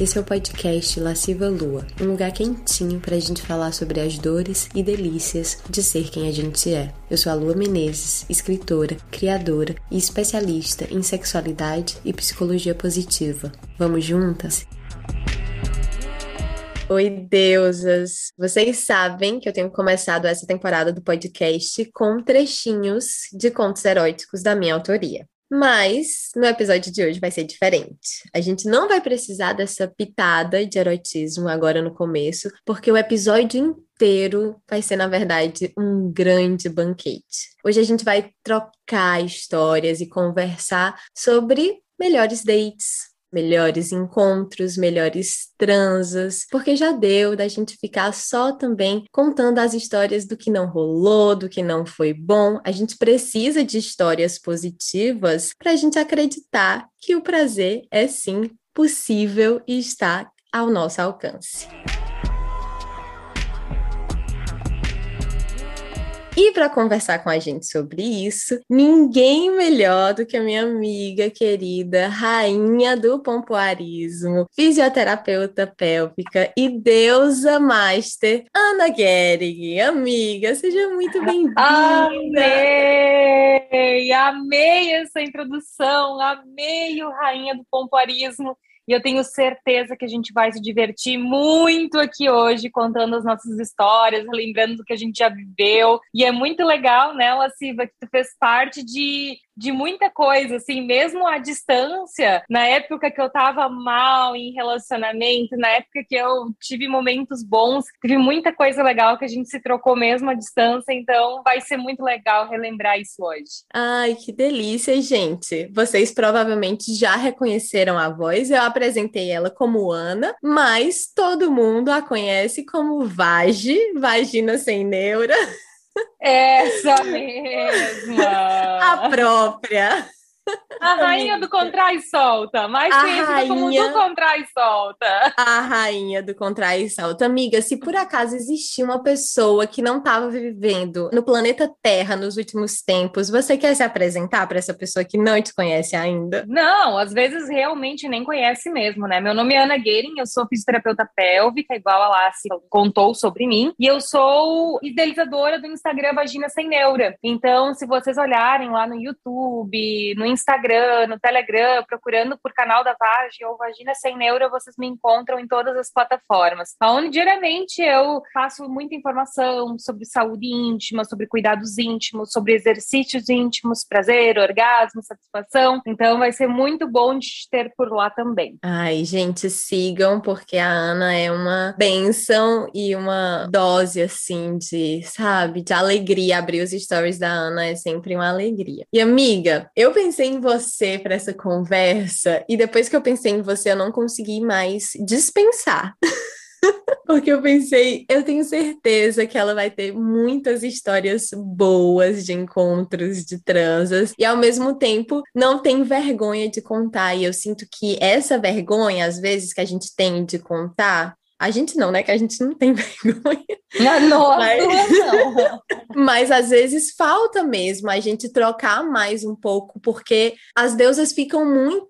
Esse é o podcast Lasciva Lua, um lugar quentinho para a gente falar sobre as dores e delícias de ser quem a gente é. Eu sou a Lua Menezes, escritora, criadora e especialista em sexualidade e psicologia positiva. Vamos juntas? Oi, deusas! Vocês sabem que eu tenho começado essa temporada do podcast com trechinhos de contos eróticos da minha autoria. Mas no episódio de hoje vai ser diferente. A gente não vai precisar dessa pitada de erotismo agora no começo, porque o episódio inteiro vai ser, na verdade, um grande banquete. Hoje a gente vai trocar histórias e conversar sobre melhores dates, melhores encontros, melhores transas, porque já deu da gente ficar só também contando as histórias do que não rolou, do que não foi bom. A gente precisa de histórias positivas para a gente acreditar que o prazer é sim possível e está ao nosso alcance. E para conversar com a gente sobre isso, ninguém melhor do que a minha amiga querida, rainha do pompoarismo, fisioterapeuta pélvica e deusa master, Ana Gehrig. Amiga, seja muito bem-vinda. Amei! Amei essa introdução, amei o rainha do pompoarismo. E eu tenho certeza que a gente vai se divertir muito aqui hoje, contando as nossas histórias, lembrando do que a gente já viveu. E é muito legal, né, Laciva, que tu fez parte de de muita coisa, assim, mesmo à distância, na época que eu tava mal em relacionamento, na época que eu tive momentos bons, teve muita coisa legal que a gente se trocou mesmo à distância, então vai ser muito legal relembrar isso hoje. Ai, que delícia, gente! Vocês provavelmente já reconheceram a voz, eu apresentei ela como Ana, mas todo mundo a conhece como Vage, Vagina Sem Neura. Essa mesma! A própria! A rainha do contrai e solta, mais conhecida rainha... como do contrai e solta. A rainha do contrai e solta. Amiga, se por acaso existia uma pessoa que não estava vivendo no planeta Terra nos últimos tempos, você quer se apresentar para essa pessoa que não te conhece ainda? Não, às vezes realmente nem conhece mesmo, né? Meu nome é Ana Guerin, eu sou fisioterapeuta pélvica, igual a Lassi contou sobre mim, e eu sou idealizadora do Instagram Vagina Sem Neura. Então, se vocês olharem lá no YouTube, no Instagram, no Telegram, procurando por canal da Vagem ou Vagina Sem Neuro, vocês me encontram em todas as plataformas. Onde diariamente eu faço muita informação sobre saúde íntima, sobre cuidados íntimos, sobre exercícios íntimos, prazer, orgasmo, satisfação. Então vai ser muito bom de ter por lá também. Ai, gente, sigam, porque a Ana é uma benção e uma dose, assim, de, sabe, de alegria. Abrir os stories da Ana é sempre uma alegria. E amiga, eu pensei pensei em você para essa conversa e depois que eu pensei em você, eu não consegui mais dispensar. Porque eu pensei, eu tenho certeza que ela vai ter muitas histórias boas de encontros, de transas, e ao mesmo tempo não tem vergonha de contar. E eu sinto que essa vergonha, às vezes, que a gente tem de contar, a gente não, né? Que a gente não tem vergonha. Não, mas... não. mas às vezes falta mesmo a gente trocar mais um pouco, porque as deusas ficam muito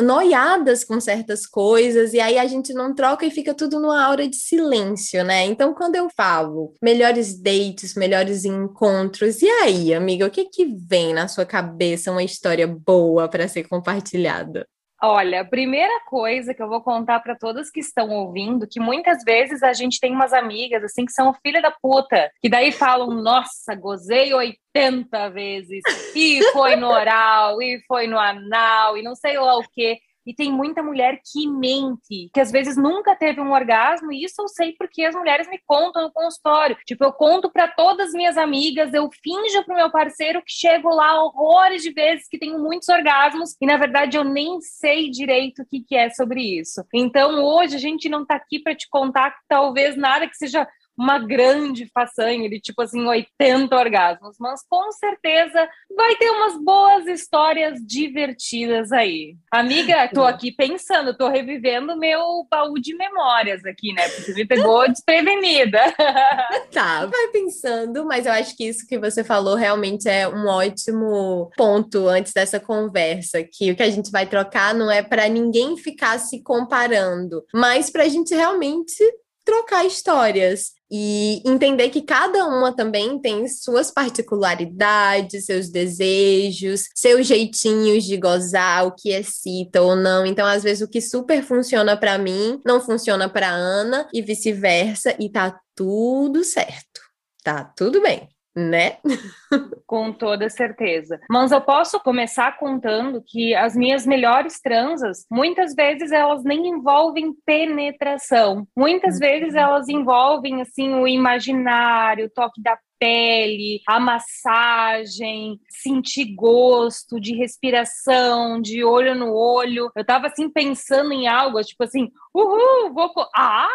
noiadas com certas coisas, e aí a gente não troca e fica tudo numa aura de silêncio, né? Então, quando eu falo melhores dates, melhores encontros, e aí, amiga, o que que vem na sua cabeça uma história boa para ser compartilhada? Olha, primeira coisa que eu vou contar para todas que estão ouvindo, que muitas vezes a gente tem umas amigas assim que são filha da puta, que daí falam: "Nossa, gozei 80 vezes e foi no oral e foi no anal e não sei lá o quê". E tem muita mulher que mente, que às vezes nunca teve um orgasmo, e isso eu sei porque as mulheres me contam no consultório. Tipo, eu conto para todas as minhas amigas, eu finjo pro meu parceiro que chego lá horrores de vezes, que tenho muitos orgasmos, e na verdade eu nem sei direito o que, que é sobre isso. Então hoje a gente não tá aqui para te contar talvez nada que seja uma grande façanha de tipo assim 80 orgasmos, mas com certeza vai ter umas boas histórias divertidas aí. Amiga, tô aqui pensando, tô revivendo meu baú de memórias aqui, né? Porque me pegou desprevenida. tá, vai pensando, mas eu acho que isso que você falou realmente é um ótimo ponto antes dessa conversa, que o que a gente vai trocar não é para ninguém ficar se comparando, mas para a gente realmente trocar histórias e entender que cada uma também tem suas particularidades, seus desejos, seus jeitinhos de gozar, o que excita ou não. Então, às vezes, o que super funciona para mim não funciona para Ana e vice-versa, e tá tudo certo. Tá tudo bem né? Com toda certeza. Mas eu posso começar contando que as minhas melhores transas, muitas vezes elas nem envolvem penetração. Muitas uhum. vezes elas envolvem assim o imaginário, o toque da pele, a massagem, sentir gosto de respiração, de olho no olho. Eu tava assim pensando em algo, tipo assim, uhul, vou. Ah!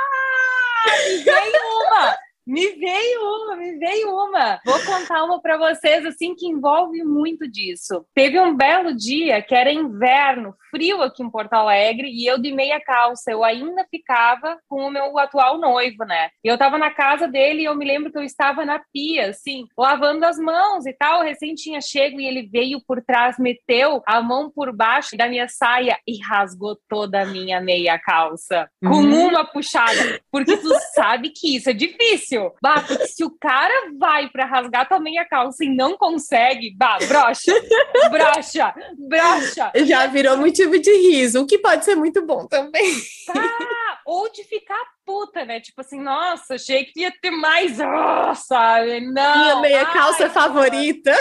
Veio uma! Me veio uma, me veio uma. Vou contar uma para vocês assim que envolve muito disso. Teve um belo dia que era inverno, frio aqui em Porto Alegre e eu de meia calça. Eu ainda ficava com o meu atual noivo, né? E eu tava na casa dele e eu me lembro que eu estava na pia, assim, lavando as mãos e tal. Eu recém tinha chego e ele veio por trás, meteu a mão por baixo da minha saia e rasgou toda a minha meia calça com uhum. uma puxada, porque tu sabe que isso é difícil difícil. Bah, porque se o cara vai pra rasgar também a calça e não consegue, bah, brocha, brocha, brocha. Já virou motivo de riso, o que pode ser muito bom também. Tá, ou de ficar puta, né? Tipo assim, nossa, achei que ia ter mais, oh, sabe? Não. Minha meia calça favorita.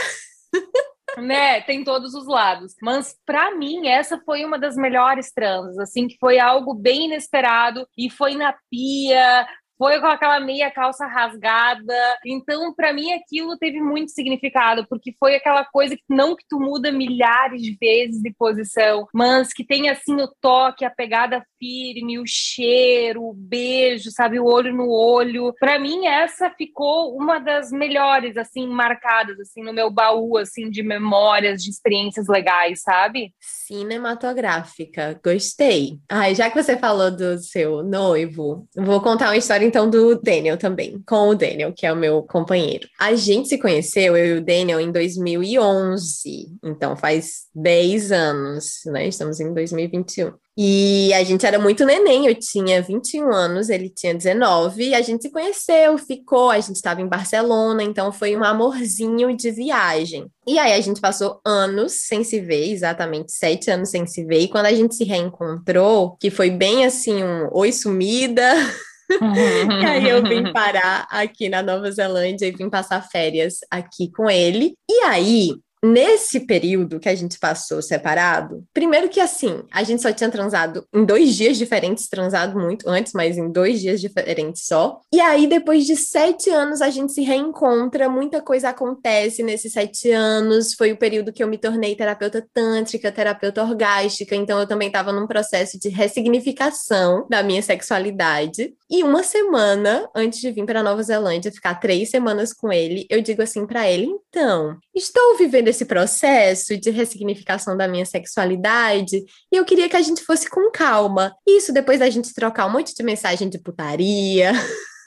né, tem todos os lados. Mas para mim essa foi uma das melhores transas, assim, que foi algo bem inesperado e foi na pia, foi com aquela meia calça rasgada. Então, para mim, aquilo teve muito significado, porque foi aquela coisa que não que tu muda milhares de vezes de posição, mas que tem assim o toque, a pegada firme, o cheiro, o beijo, sabe, o olho no olho. Para mim, essa ficou uma das melhores, assim, marcadas, assim, no meu baú, assim, de memórias, de experiências legais, sabe? Cinematográfica, gostei. Ai, já que você falou do seu noivo, vou contar uma história então do Daniel também, com o Daniel, que é o meu companheiro. A gente se conheceu, eu e o Daniel, em 2011, então faz 10 anos, né? Estamos em 2021. E a gente era muito neném, eu tinha 21 anos, ele tinha 19, e a gente se conheceu, ficou, a gente estava em Barcelona, então foi um amorzinho de viagem. E aí a gente passou anos sem se ver, exatamente sete anos sem se ver, e quando a gente se reencontrou, que foi bem assim um oi sumida. e aí eu vim parar aqui na Nova Zelândia e vim passar férias aqui com ele. E aí Nesse período que a gente passou separado, primeiro que assim, a gente só tinha transado em dois dias diferentes, transado muito antes, mas em dois dias diferentes só. E aí, depois de sete anos, a gente se reencontra, muita coisa acontece nesses sete anos. Foi o período que eu me tornei terapeuta tântrica, terapeuta orgástica, então eu também estava num processo de ressignificação da minha sexualidade. E uma semana antes de vir para Nova Zelândia, ficar três semanas com ele, eu digo assim para ele: então, estou vivendo esse processo de ressignificação da minha sexualidade e eu queria que a gente fosse com calma. Isso depois da gente trocar um monte de mensagem de putaria.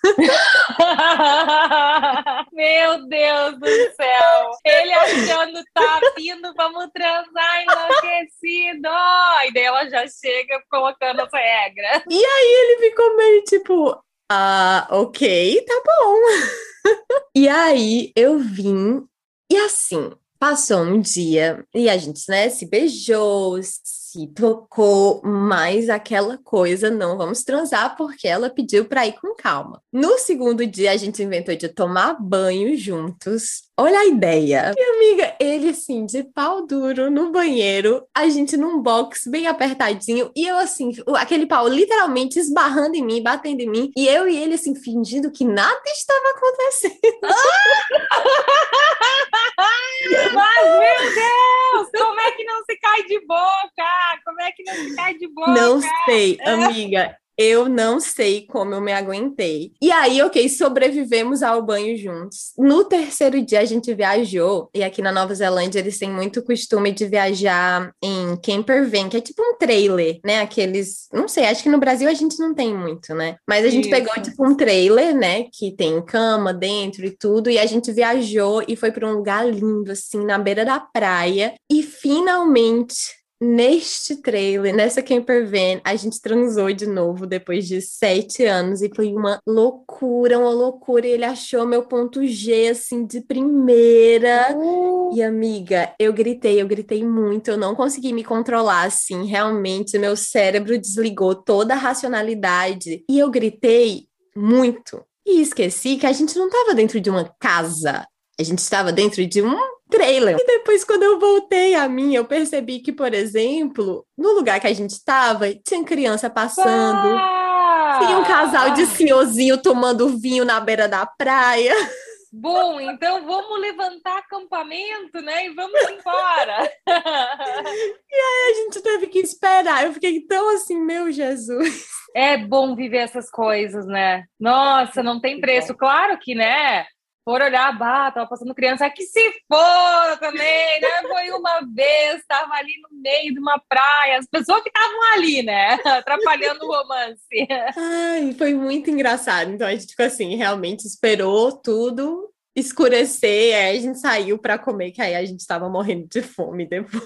Meu Deus do céu! Ele achando tá vindo, vamos transar enlouquecido! E daí ela já chega colocando essa regra. E aí ele ficou meio tipo, ah, ok, tá bom. e aí eu vim, e assim, Passou um dia e a gente, né, se beijou, se tocou, mas aquela coisa não vamos transar porque ela pediu para ir com calma. No segundo dia a gente inventou de tomar banho juntos. Olha a ideia. E amiga, ele assim de pau duro no banheiro, a gente num box bem apertadinho e eu assim, aquele pau literalmente esbarrando em mim, batendo em mim, e eu e ele assim fingindo que nada estava acontecendo. Mas, meu Deus, como é que não se cai de boca? Como é que não se cai de boca? Não sei, amiga. Eu não sei como eu me aguentei. E aí, ok, sobrevivemos ao banho juntos. No terceiro dia, a gente viajou, e aqui na Nova Zelândia eles têm muito costume de viajar em camper van, que é tipo um trailer, né? Aqueles. Não sei, acho que no Brasil a gente não tem muito, né? Mas a gente Isso. pegou tipo um trailer, né? Que tem cama dentro e tudo, e a gente viajou e foi para um lugar lindo, assim, na beira da praia. E finalmente Neste trailer, nessa camper van, a gente transou de novo depois de sete anos e foi uma loucura, uma loucura. E ele achou meu ponto G assim de primeira. Uh. E amiga, eu gritei, eu gritei muito, eu não consegui me controlar assim. Realmente, meu cérebro desligou toda a racionalidade e eu gritei muito. E esqueci que a gente não estava dentro de uma casa, a gente estava dentro de um trailer. E depois, quando eu voltei a mim, eu percebi que, por exemplo, no lugar que a gente estava, tinha criança passando. Ah! Tinha um casal de senhorzinho tomando vinho na beira da praia. Bom, então vamos levantar acampamento, né? E vamos embora. e aí a gente teve que esperar. Eu fiquei tão assim, meu Jesus. É bom viver essas coisas, né? Nossa, não tem preço. Claro que, né? For olhar, bah, tava passando criança, é que se for também, né? Foi uma vez, tava ali no meio de uma praia, as pessoas que estavam ali, né? Atrapalhando o romance. Ai, foi muito engraçado. Então a gente ficou assim, realmente esperou tudo escurecer, aí a gente saiu para comer, que aí a gente tava morrendo de fome depois.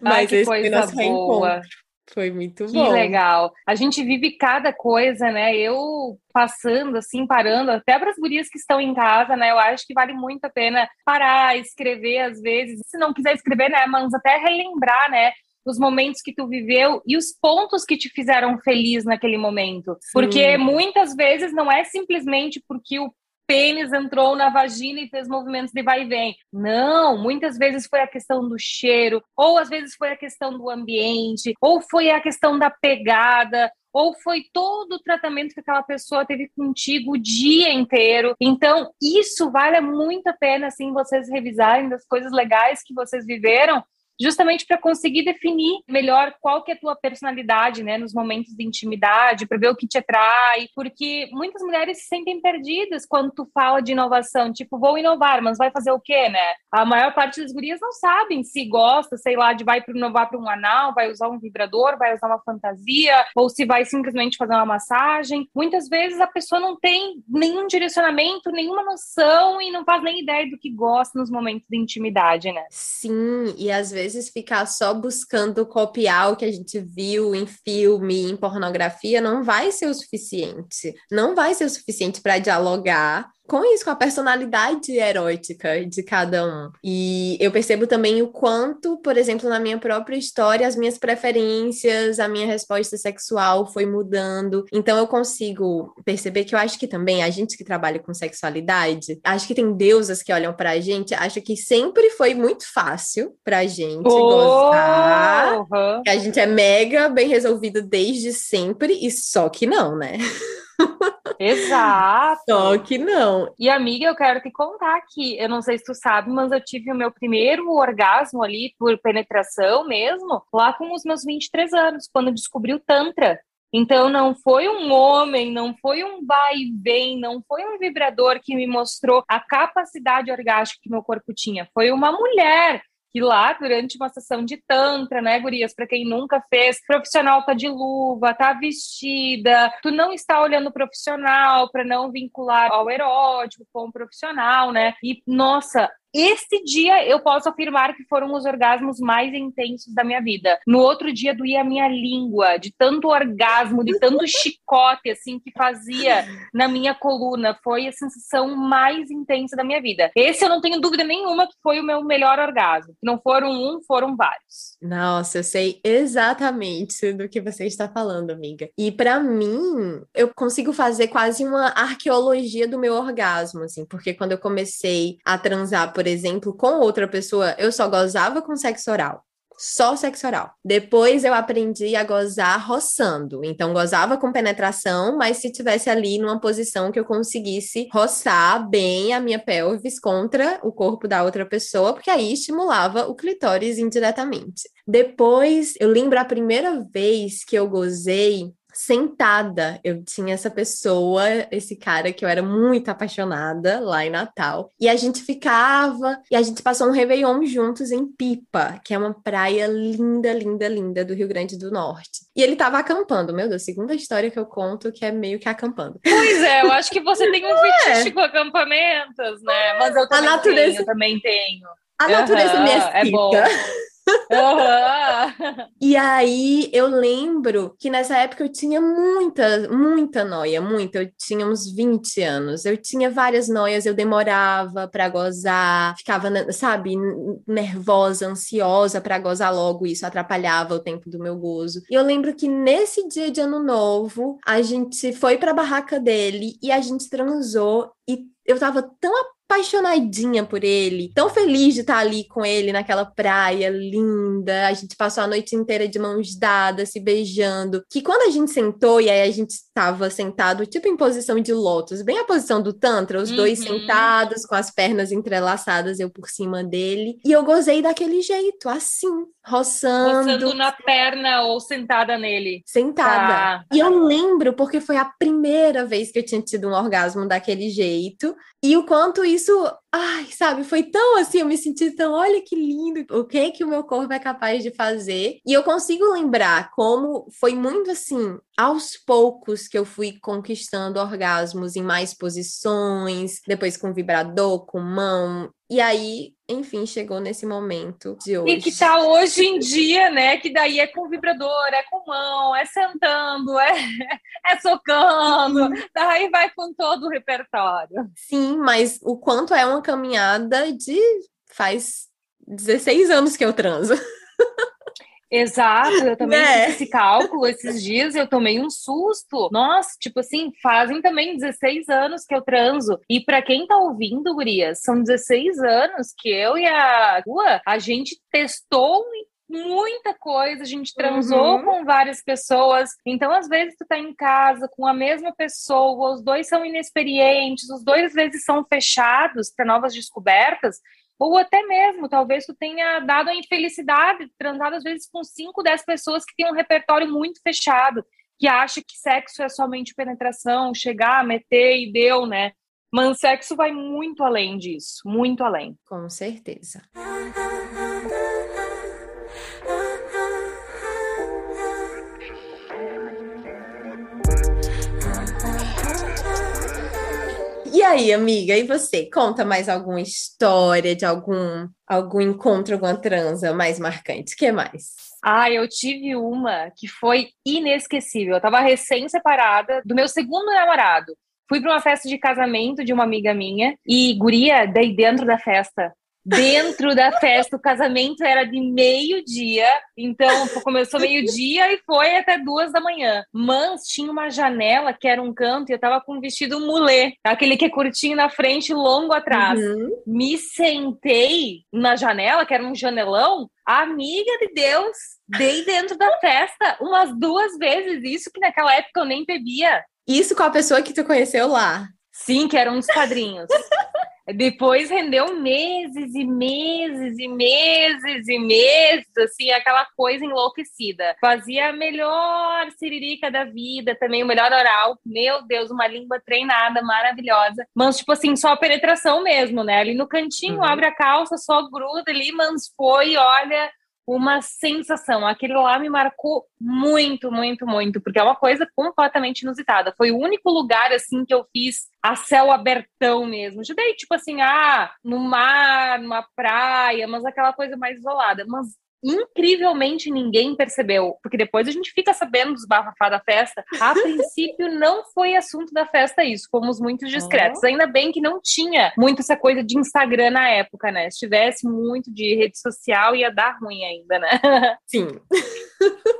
Mas Ai, esse foi nosso boa. reencontro. Foi muito que bom. Que legal. A gente vive cada coisa, né? Eu passando, assim, parando, até para as gurias que estão em casa, né? Eu acho que vale muito a pena parar, escrever às vezes. Se não quiser escrever, né, mas até relembrar, né? os momentos que tu viveu e os pontos que te fizeram feliz naquele momento. Sim. Porque muitas vezes não é simplesmente porque o pênis entrou na vagina e fez movimentos de vai e vem. Não, muitas vezes foi a questão do cheiro, ou às vezes foi a questão do ambiente, ou foi a questão da pegada, ou foi todo o tratamento que aquela pessoa teve contigo o dia inteiro. Então, isso vale muito a pena, assim, vocês revisarem das coisas legais que vocês viveram, justamente para conseguir definir melhor qual que é a tua personalidade, né, nos momentos de intimidade, para ver o que te atrai, porque muitas mulheres se sentem perdidas quando tu fala de inovação, tipo, vou inovar, mas vai fazer o quê, né? A maior parte das gurias não sabem se gosta, sei lá, de vai inovar para um anal, vai usar um vibrador, vai usar uma fantasia, ou se vai simplesmente fazer uma massagem. Muitas vezes a pessoa não tem nenhum direcionamento, nenhuma noção e não faz nem ideia do que gosta nos momentos de intimidade, né? Sim, e às vezes vezes ficar só buscando copiar o que a gente viu em filme, em pornografia, não vai ser o suficiente. Não vai ser o suficiente para dialogar com isso, com a personalidade erótica de cada um. E eu percebo também o quanto, por exemplo, na minha própria história, as minhas preferências, a minha resposta sexual foi mudando. Então eu consigo perceber que eu acho que também a gente que trabalha com sexualidade, acho que tem deusas que olham pra gente, acho que sempre foi muito fácil pra gente oh, gozar. Uhum. Que a gente é mega bem resolvido desde sempre, e só que não, né? Exato. Só que não. E amiga, eu quero te contar que, eu não sei se tu sabe, mas eu tive o meu primeiro orgasmo ali por penetração mesmo, lá com os meus 23 anos, quando descobri o Tantra. Então não foi um homem, não foi um vai e vem, não foi um vibrador que me mostrou a capacidade orgástica que meu corpo tinha. Foi uma mulher que lá durante uma sessão de tantra, né, gurias, para quem nunca fez, profissional tá de luva, tá vestida, tu não está olhando o profissional para não vincular ao erótico com o profissional, né? E nossa, esse dia eu posso afirmar que foram os orgasmos mais intensos da minha vida. No outro dia doía a minha língua, de tanto orgasmo, de tanto chicote assim que fazia na minha coluna. Foi a sensação mais intensa da minha vida. Esse eu não tenho dúvida nenhuma que foi o meu melhor orgasmo. Não foram um, foram vários. Nossa, eu sei exatamente do que você está falando, amiga. E para mim, eu consigo fazer quase uma arqueologia do meu orgasmo, assim, porque quando eu comecei a transar por exemplo, com outra pessoa, eu só gozava com sexo oral. Só sexo oral. Depois eu aprendi a gozar roçando. Então, gozava com penetração, mas se tivesse ali numa posição que eu conseguisse roçar bem a minha pelvis contra o corpo da outra pessoa, porque aí estimulava o clitóris indiretamente. Depois, eu lembro a primeira vez que eu gozei sentada. Eu tinha essa pessoa, esse cara que eu era muito apaixonada lá em Natal. E a gente ficava, e a gente passou um Réveillon juntos em Pipa, que é uma praia linda, linda, linda do Rio Grande do Norte. E ele tava acampando, meu Deus, segunda história que eu conto que é meio que acampando. Pois é, eu acho que você tem um fetiche é. com acampamentos, né? Mas eu também a natureza... tenho, eu também tenho. A natureza uhum, me excita. É bom. Uhum. e aí eu lembro que nessa época eu tinha muita, muita noia, muita. Eu tinha uns 20 anos. Eu tinha várias noias, eu demorava para gozar, ficava, sabe, nervosa, ansiosa para gozar logo. Isso atrapalhava o tempo do meu gozo. E eu lembro que nesse dia de ano novo, a gente foi pra barraca dele e a gente transou e eu tava tão apaixonadinha por ele, tão feliz de estar ali com ele naquela praia linda. A gente passou a noite inteira de mãos dadas, se beijando. Que quando a gente sentou e aí a gente estava sentado, tipo em posição de lótus, bem a posição do Tantra, os uhum. dois sentados, com as pernas entrelaçadas, eu por cima dele. E eu gozei daquele jeito, assim, roçando. Roçando na perna ou sentada nele. Sentada. Tá. E eu lembro porque foi a primeira vez que eu tinha tido um orgasmo daquele jeito. E o quanto isso, ai, sabe, foi tão assim, eu me senti tão, olha que lindo, o que que o meu corpo é capaz de fazer. E eu consigo lembrar como foi muito assim, aos poucos que eu fui conquistando orgasmos em mais posições, depois com vibrador, com mão. E aí, enfim, chegou nesse momento de hoje. E que tá hoje em dia, né? Que daí é com vibrador, é com mão, é sentando, é, é socando, Sim. daí vai com todo o repertório. Sim, mas o quanto é uma caminhada de faz 16 anos que eu transo. Exato, eu também né? fiz esse cálculo esses dias eu tomei um susto. Nossa, tipo assim, fazem também 16 anos que eu transo. E para quem tá ouvindo, Gurias, são 16 anos que eu e a Rua, a gente testou muita coisa, a gente transou uhum. com várias pessoas. Então, às vezes, tu tá em casa com a mesma pessoa, os dois são inexperientes, os dois às vezes são fechados para novas descobertas. Ou até mesmo, talvez tu tenha dado a infelicidade, transado às vezes com 5, 10 pessoas que têm um repertório muito fechado, que acha que sexo é somente penetração, chegar, meter e deu, né? Mas sexo vai muito além disso, muito além. Com certeza. E aí, amiga, e você? Conta mais alguma história de algum algum encontro, alguma transa mais marcante? O que mais? Ah, eu tive uma que foi inesquecível. Eu tava recém-separada do meu segundo namorado. Fui para uma festa de casamento de uma amiga minha e guria, daí dentro da festa, dentro da festa. O casamento era de meio-dia, então começou meio-dia e foi até duas da manhã. Mas tinha uma janela que era um canto e eu tava com um vestido mulê, aquele que é curtinho na frente e longo atrás. Uhum. Me sentei na janela, que era um janelão, amiga de Deus, dei dentro da festa umas duas vezes, isso que naquela época eu nem bebia. Isso com a pessoa que tu conheceu lá? Sim, que eram uns padrinhos. Depois rendeu meses e meses e meses e meses, assim, aquela coisa enlouquecida. Fazia a melhor siririca da vida, também o melhor oral. Meu Deus, uma língua treinada, maravilhosa. Mas, tipo assim, só a penetração mesmo, né? Ali no cantinho, uhum. abre a calça, só gruda ali, mas foi, olha, uma sensação. Aquilo lá me marcou muito, muito, muito, porque é uma coisa completamente inusitada. Foi o único lugar, assim, que eu fiz a céu abertão mesmo. Já dei, tipo assim, ah, no mar, numa praia, mas aquela coisa mais isolada. Mas incrivelmente ninguém percebeu, porque depois a gente fica sabendo dos bafafá da festa. A princípio não foi assunto da festa isso, fomos muito discretos. Ainda bem que não tinha muito essa coisa de Instagram na época, né? Se tivesse muito de rede social ia dar ruim ainda, né? Sim.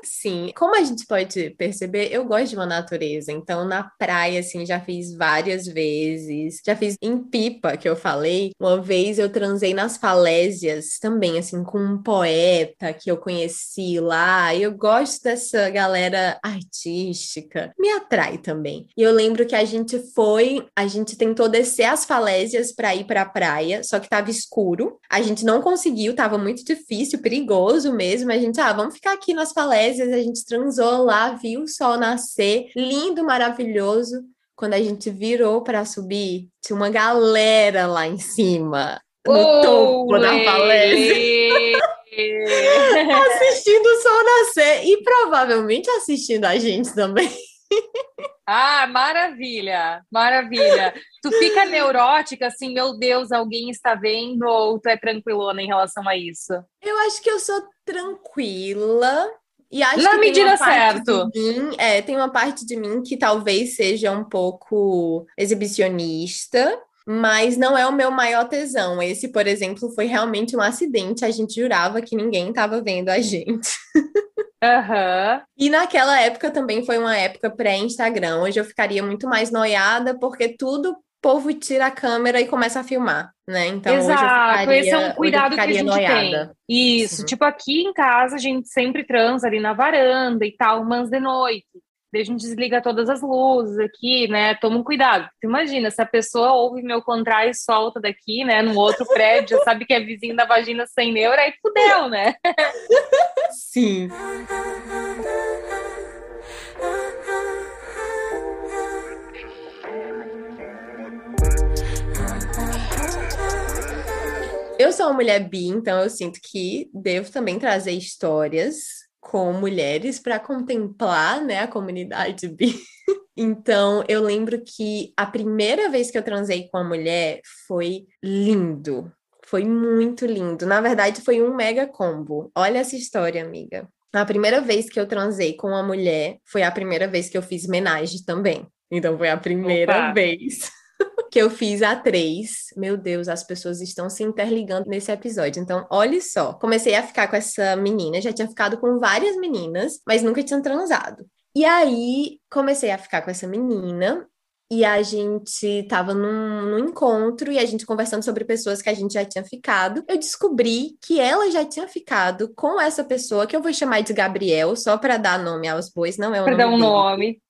Sim, como a gente pode perceber, eu gosto de uma natureza. Então, na praia, assim, já fiz várias vezes. Já fiz em Pipa, que eu falei. Uma vez eu transei nas falésias também, assim, com um poeta que eu conheci lá. Eu gosto dessa galera artística. Me atrai também. E eu lembro que a gente foi, a gente tentou descer as falésias para ir para a praia, só que tava escuro. A gente não conseguiu, tava muito difícil, perigoso mesmo. A gente, ah, vamos ficar aqui nas falésias a gente transou lá, viu o sol nascer, lindo, maravilhoso. Quando a gente virou para subir, tinha uma galera lá em cima, no oh, topo da palestra. assistindo o sol nascer e provavelmente assistindo a gente também. Ah, maravilha, maravilha. Tu fica neurótica assim, meu Deus, alguém está vendo ou tu é tranquilona em relação a isso? Eu acho que eu sou tranquila. E acho Na que medida certa. É, tem uma parte de mim que talvez seja um pouco exibicionista, mas não é o meu maior tesão. Esse, por exemplo, foi realmente um acidente. A gente jurava que ninguém estava vendo a gente. Uhum. E naquela época também foi uma época pré-Instagram. Hoje eu ficaria muito mais noiada, porque tudo povo tira a câmera e começa a filmar, né? Então, Exato, ficaria, esse é um cuidado que a gente noiada. tem. Isso, Sim. tipo aqui em casa a gente sempre transa ali na varanda e tal, mas de noite. Daí a gente desliga todas as luzes aqui, né? Toma um cuidado. Tu imagina, se a pessoa ouve meu contrai e solta daqui, né? No outro prédio, sabe que é vizinho da vagina sem neura, aí fudeu, né? Sim. Eu sou uma mulher bi, então eu sinto que devo também trazer histórias com mulheres para contemplar, né, a comunidade bi. Então, eu lembro que a primeira vez que eu transei com a mulher foi lindo. Foi muito lindo. Na verdade, foi um mega combo. Olha essa história, amiga. A primeira vez que eu transei com uma mulher foi a primeira vez que eu fiz homenagem também. Então, foi a primeira Opa. vez que eu fiz a três. Meu Deus, as pessoas estão se interligando nesse episódio. Então, olhe só. Comecei a ficar com essa menina, já tinha ficado com várias meninas, mas nunca tinha transado. E aí, comecei a ficar com essa menina. E a gente tava num, num, encontro e a gente conversando sobre pessoas que a gente já tinha ficado. Eu descobri que ela já tinha ficado com essa pessoa, que eu vou chamar de Gabriel, só para dar nome aos bois, não é o pra nome. Dar um dele, nome.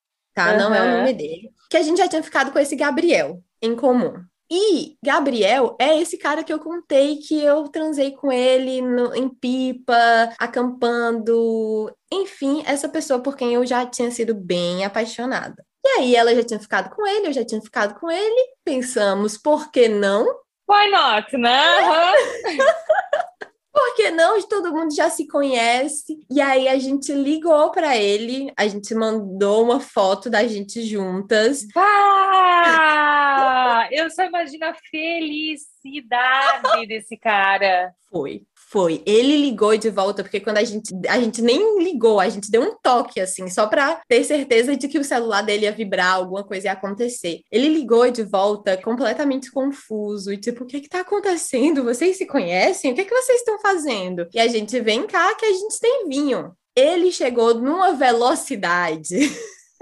Tá? Uhum. Não é o nome dele. Que a gente já tinha ficado com esse Gabriel em comum. E Gabriel é esse cara que eu contei que eu transei com ele no, em pipa, acampando, enfim, essa pessoa por quem eu já tinha sido bem apaixonada. E aí ela já tinha ficado com ele, eu já tinha ficado com ele, pensamos, por que não? Why not, né? Por que não? Todo mundo já se conhece. E aí a gente ligou para ele, a gente mandou uma foto da gente juntas. Ah! Eu só imagino a felicidade desse cara. Foi. Foi. Ele ligou de volta, porque quando a gente. A gente nem ligou, a gente deu um toque, assim, só pra ter certeza de que o celular dele ia vibrar, alguma coisa ia acontecer. Ele ligou de volta completamente confuso, e tipo, o que que tá acontecendo? Vocês se conhecem? O que que vocês estão fazendo? E a gente vem cá que a gente tem vinho. Ele chegou numa velocidade.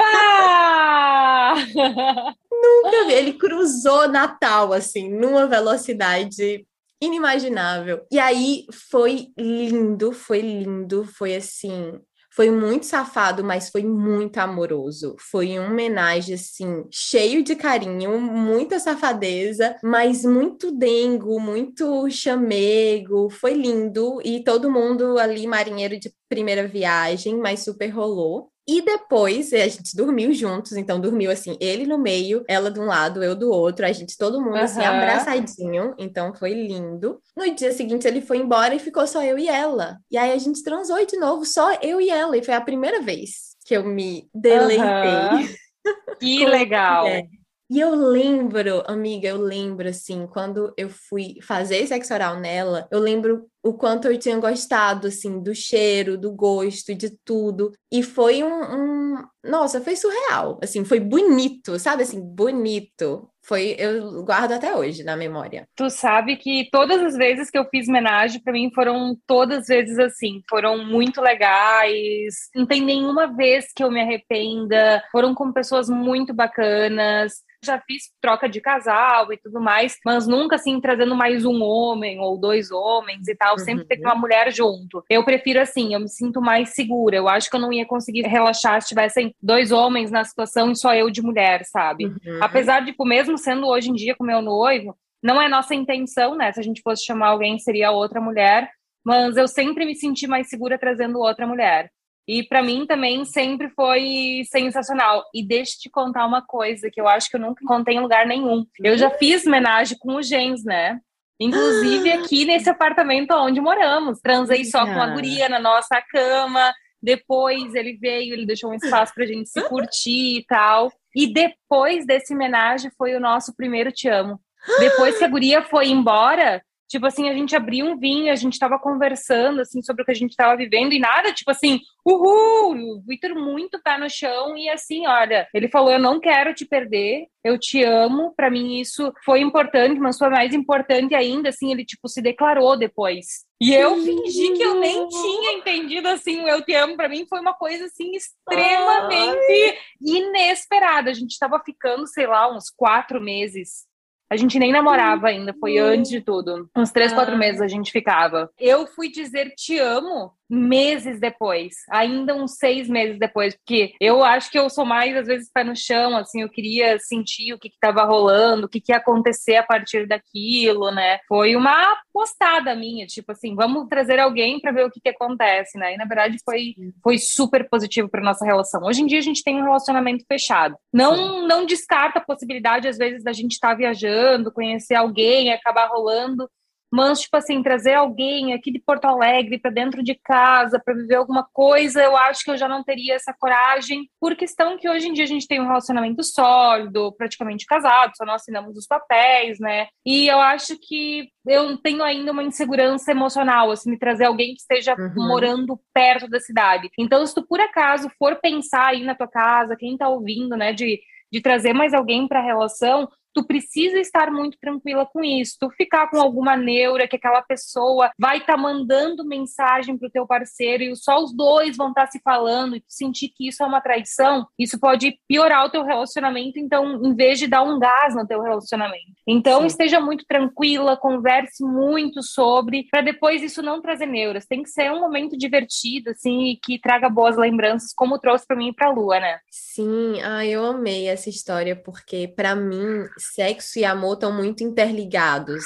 Ah! Nunca vi. Ele cruzou Natal, assim, numa velocidade inimaginável. E aí foi lindo, foi lindo, foi assim. Foi muito safado, mas foi muito amoroso. Foi uma homenagem, assim, cheio de carinho, muita safadeza, mas muito dengo, muito chamego. Foi lindo. E todo mundo ali, marinheiro de primeira viagem, mas super rolou. E depois a gente dormiu juntos, então dormiu assim, ele no meio, ela de um lado, eu do outro, a gente todo mundo uhum. assim abraçadinho, então foi lindo. No dia seguinte ele foi embora e ficou só eu e ela. E aí a gente transou de novo, só eu e ela, e foi a primeira vez que eu me deleitei. Uhum. Que legal. É. E eu lembro, amiga, eu lembro assim, quando eu fui fazer sexo oral nela, eu lembro o quanto eu tinha gostado, assim, do cheiro, do gosto, de tudo. E foi um, um, Nossa, foi surreal. Assim, foi bonito, sabe? Assim, bonito. Foi, eu guardo até hoje na memória. Tu sabe que todas as vezes que eu fiz homenagem, para mim foram todas vezes assim, foram muito legais. Não tem nenhuma vez que eu me arrependa. Foram com pessoas muito bacanas já fiz troca de casal e tudo mais, mas nunca assim trazendo mais um homem ou dois homens e tal, sempre uhum. ter uma mulher junto. Eu prefiro assim, eu me sinto mais segura. Eu acho que eu não ia conseguir relaxar se tivessem dois homens na situação e só eu de mulher, sabe? Uhum. Apesar de, tipo, mesmo sendo hoje em dia com meu noivo, não é nossa intenção, né? Se a gente fosse chamar alguém, seria outra mulher, mas eu sempre me senti mais segura trazendo outra mulher. E para mim também sempre foi sensacional. E deixa eu te contar uma coisa que eu acho que eu nunca contei em lugar nenhum. Eu já fiz homenagem com o Gens, né? Inclusive aqui nesse apartamento onde moramos. Transei só com a guria na nossa cama. Depois ele veio, ele deixou um espaço pra gente se curtir e tal. E depois desse homenagem foi o nosso primeiro Te Amo. Depois que a guria foi embora, Tipo assim, a gente abriu um vinho, a gente tava conversando, assim, sobre o que a gente tava vivendo e nada, tipo assim, uhul! O Vitor muito pé no chão e assim, olha, ele falou, eu não quero te perder, eu te amo, para mim isso foi importante, mas foi mais importante ainda, assim, ele, tipo, se declarou depois. E eu fingi que eu nem tinha entendido, assim, o eu te amo, para mim foi uma coisa, assim, extremamente Ai. inesperada. A gente tava ficando, sei lá, uns quatro meses a gente nem namorava ainda, foi antes de tudo. Uns três, quatro ah. meses a gente ficava. Eu fui dizer te amo meses depois, ainda uns seis meses depois, porque eu acho que eu sou mais, às vezes, pé no chão, assim, eu queria sentir o que estava rolando, o que, que ia acontecer a partir daquilo, né? Foi uma postada minha, tipo assim, vamos trazer alguém para ver o que, que acontece, né? E na verdade foi, foi super positivo para nossa relação. Hoje em dia a gente tem um relacionamento fechado. Não, não descarta a possibilidade, às vezes, da gente estar tá viajando, conhecer alguém, acabar rolando mas, tipo assim, trazer alguém aqui de Porto Alegre para dentro de casa para viver alguma coisa, eu acho que eu já não teria essa coragem, por questão que hoje em dia a gente tem um relacionamento sólido, praticamente casado, só nós assinamos os papéis, né? E eu acho que eu tenho ainda uma insegurança emocional, assim, de trazer alguém que esteja uhum. morando perto da cidade. Então, se tu por acaso for pensar aí na tua casa, quem tá ouvindo, né, de de trazer mais alguém para a relação, tu precisa estar muito tranquila com isso. Tu ficar com alguma neura que aquela pessoa vai estar tá mandando mensagem pro teu parceiro e só os dois vão estar tá se falando e tu sentir que isso é uma traição, isso pode piorar o teu relacionamento, então em vez de dar um gás no teu relacionamento. Então Sim. esteja muito tranquila, converse muito sobre, para depois isso não trazer neuras. Tem que ser um momento divertido assim e que traga boas lembranças, como trouxe para mim e para Lua, né? Sim, ah, eu amei essa história porque para mim sexo e amor estão muito interligados.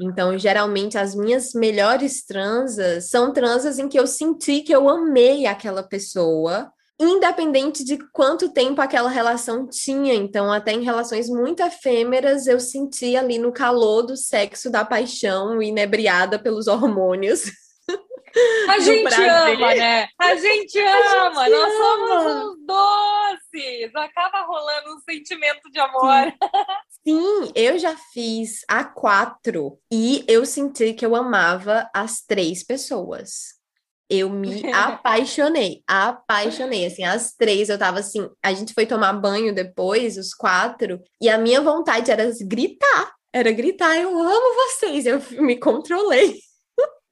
Então, geralmente, as minhas melhores transas são transas em que eu senti que eu amei aquela pessoa, independente de quanto tempo aquela relação tinha. Então, até em relações muito efêmeras, eu senti ali no calor do sexo, da paixão, inebriada pelos hormônios. A gente prazer. ama, né? A gente ama. A gente Nós ama. somos uns doces. Acaba rolando um sentimento de amor. Sim. Sim, eu já fiz a quatro e eu senti que eu amava as três pessoas. Eu me apaixonei, apaixonei. Assim, as três, eu tava assim. A gente foi tomar banho depois, os quatro, e a minha vontade era gritar. Era gritar, eu amo vocês. Eu me controlei.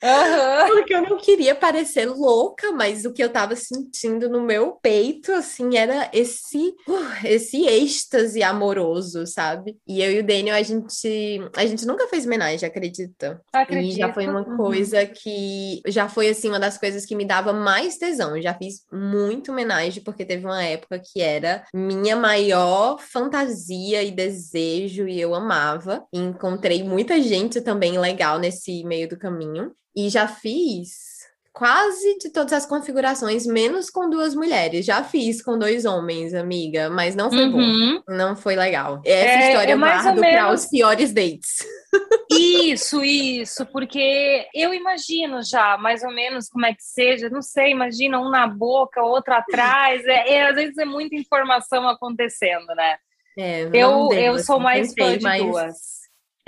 Uhum. Porque eu não queria parecer louca, mas o que eu tava sentindo no meu peito, assim, era esse, uh, esse êxtase amoroso, sabe? E eu e o Daniel, a gente, a gente nunca fez homenagem, acredita? Acredito. E já foi uma uhum. coisa que, já foi, assim, uma das coisas que me dava mais tesão. Eu já fiz muito homenagem, porque teve uma época que era minha maior fantasia e desejo, e eu amava. E encontrei muita gente também legal nesse meio do caminho. E já fiz quase de todas as configurações, menos com duas mulheres. Já fiz com dois homens, amiga, mas não foi uhum. bom. Não foi legal. Essa é, história é guardo menos... para os piores dates. Isso, isso, porque eu imagino já mais ou menos como é que seja, não sei, imagina um na boca, outro atrás, é, é às vezes é muita informação acontecendo, né? É, eu, eu sou mais fã de mas... duas.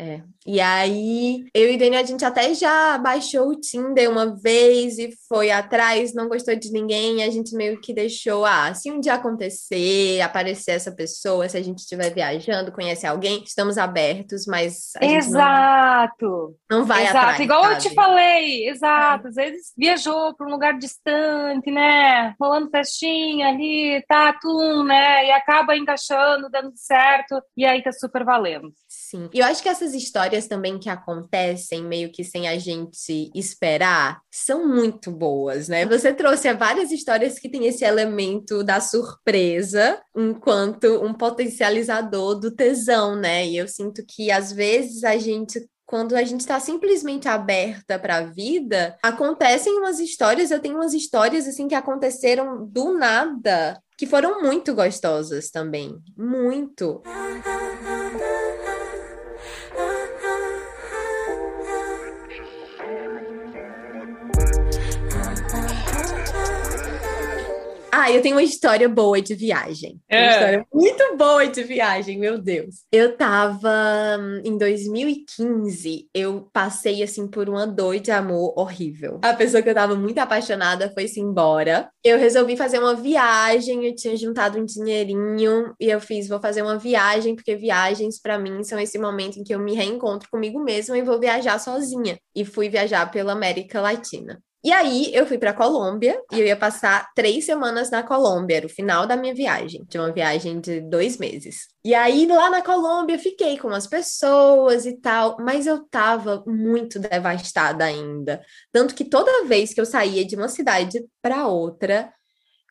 É. E aí, eu e Dani, a gente até já baixou o Tinder uma vez e foi atrás, não gostou de ninguém, a gente meio que deixou, ah, se um dia acontecer, aparecer essa pessoa, se a gente estiver viajando, conhece alguém, estamos abertos, mas Exato. Não, não vai Exato. atrás. Igual sabe? eu te falei, exato. É. Às vezes viajou para um lugar distante, né? Rolando festinha ali, tá, tum, né? E acaba encaixando, dando certo, e aí tá super valendo. Sim. E eu acho que essas histórias também que acontecem meio que sem a gente esperar são muito boas, né? Você trouxe várias histórias que têm esse elemento da surpresa enquanto um potencializador do tesão, né? E eu sinto que às vezes a gente quando a gente está simplesmente aberta para a vida, acontecem umas histórias, eu tenho umas histórias assim que aconteceram do nada, que foram muito gostosas também, muito. Ah, eu tenho uma história boa de viagem. É. Uma história muito boa de viagem, meu Deus. Eu tava hum, em 2015, eu passei assim por uma dor de amor horrível. A pessoa que eu tava muito apaixonada foi-se embora. Eu resolvi fazer uma viagem, eu tinha juntado um dinheirinho e eu fiz, vou fazer uma viagem, porque viagens para mim são esse momento em que eu me reencontro comigo mesma e vou viajar sozinha. E fui viajar pela América Latina. E aí eu fui para Colômbia e eu ia passar três semanas na Colômbia, era o final da minha viagem, de uma viagem de dois meses. E aí lá na Colômbia fiquei com as pessoas e tal, mas eu tava muito devastada ainda, tanto que toda vez que eu saía de uma cidade para outra,